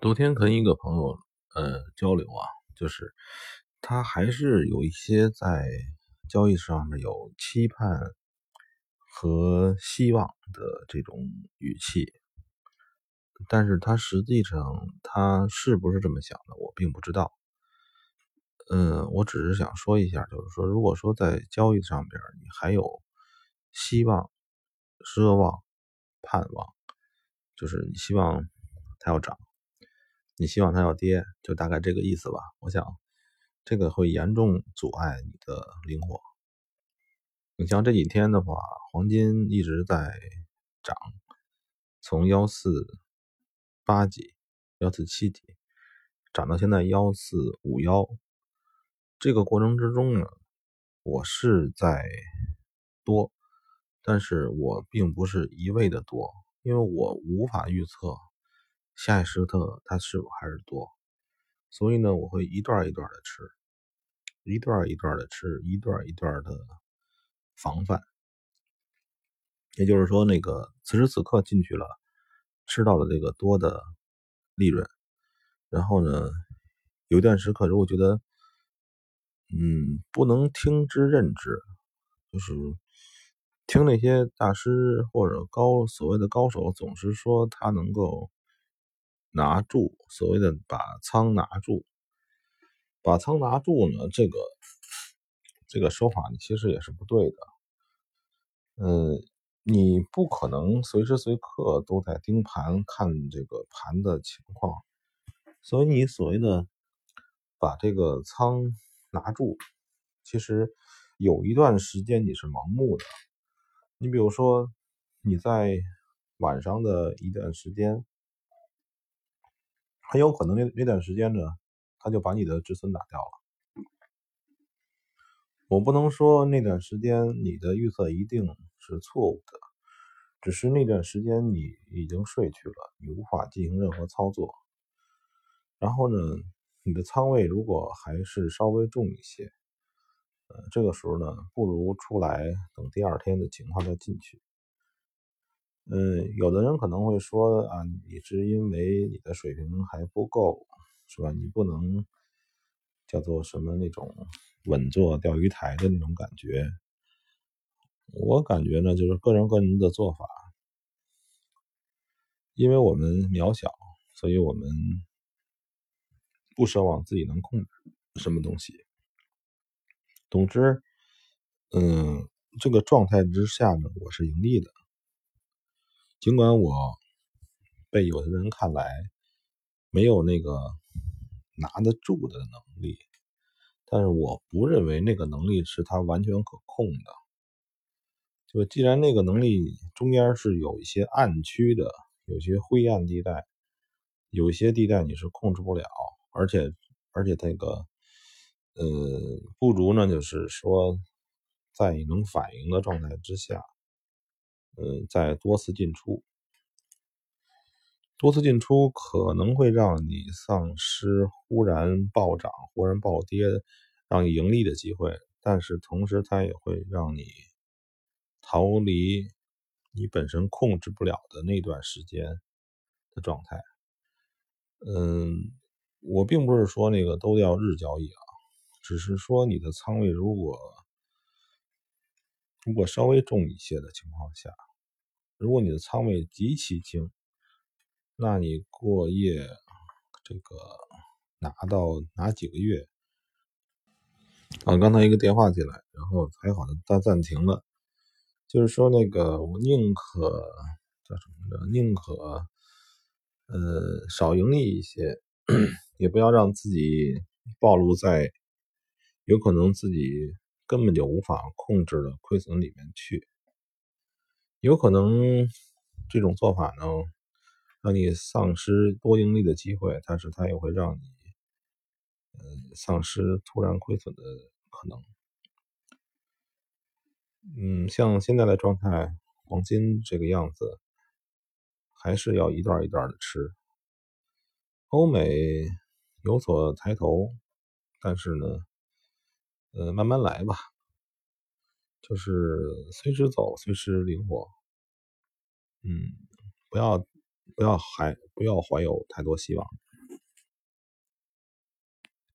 昨天跟一个朋友呃交流啊，就是他还是有一些在交易上面有期盼和希望的这种语气，但是他实际上他是不是这么想的，我并不知道。嗯，我只是想说一下，就是说，如果说在交易上边你还有希望、奢望、盼望，就是你希望它要涨。你希望它要跌，就大概这个意思吧。我想，这个会严重阻碍你的灵活。你像这几天的话，黄金一直在涨，从幺四八几、幺四七几涨到现在幺四五幺。这个过程之中呢，我是在多，但是我并不是一味的多，因为我无法预测。下一时刻它是否还是多，所以呢，我会一段一段的吃，一段一段的吃，一段一段的防范。也就是说，那个此时此刻进去了，吃到了这个多的利润，然后呢，有一段时刻如果觉得，嗯，不能听之任之，就是听那些大师或者高所谓的高手总是说他能够。拿住，所谓的把仓拿住，把仓拿住呢？这个这个说法，其实也是不对的。嗯，你不可能随时随刻都在盯盘看这个盘的情况，所以你所谓的把这个仓拿住，其实有一段时间你是盲目的。你比如说你在晚上的一段时间。很有可能那那段时间呢，他就把你的止损打掉了。我不能说那段时间你的预测一定是错误的，只是那段时间你已经睡去了，你无法进行任何操作。然后呢，你的仓位如果还是稍微重一些，呃，这个时候呢，不如出来等第二天的情况再进去。嗯，有的人可能会说啊，你是因为你的水平还不够，是吧？你不能叫做什么那种稳坐钓鱼台的那种感觉。我感觉呢，就是个人个人的做法，因为我们渺小，所以我们不奢望自己能控制什么东西。总之，嗯，这个状态之下呢，我是盈利的。尽管我被有的人看来没有那个拿得住的能力，但是我不认为那个能力是他完全可控的。就既然那个能力中间是有一些暗区的，有些灰暗地带，有些地带你是控制不了，而且而且那个呃不如呢，就是说在你能反应的状态之下。嗯，在多次进出，多次进出可能会让你丧失忽然暴涨、忽然暴跌，让你盈利的机会，但是同时它也会让你逃离你本身控制不了的那段时间的状态。嗯，我并不是说那个都要日交易啊，只是说你的仓位如果如果稍微重一些的情况下。如果你的仓位极其轻，那你过夜这个拿到拿几个月？啊，刚才一个电话进来，然后还好它暂停了。就是说那个我宁可叫什么的，宁可呃少盈利一些，也不要让自己暴露在有可能自己根本就无法控制的亏损里面去。有可能这种做法呢，让你丧失多盈利的机会，但是它也会让你，嗯，丧失突然亏损的可能。嗯，像现在的状态，黄金这个样子，还是要一段一段的吃。欧美有所抬头，但是呢，呃，慢慢来吧。就是随时走，随时灵活。嗯，不要不要还不要怀有太多希望。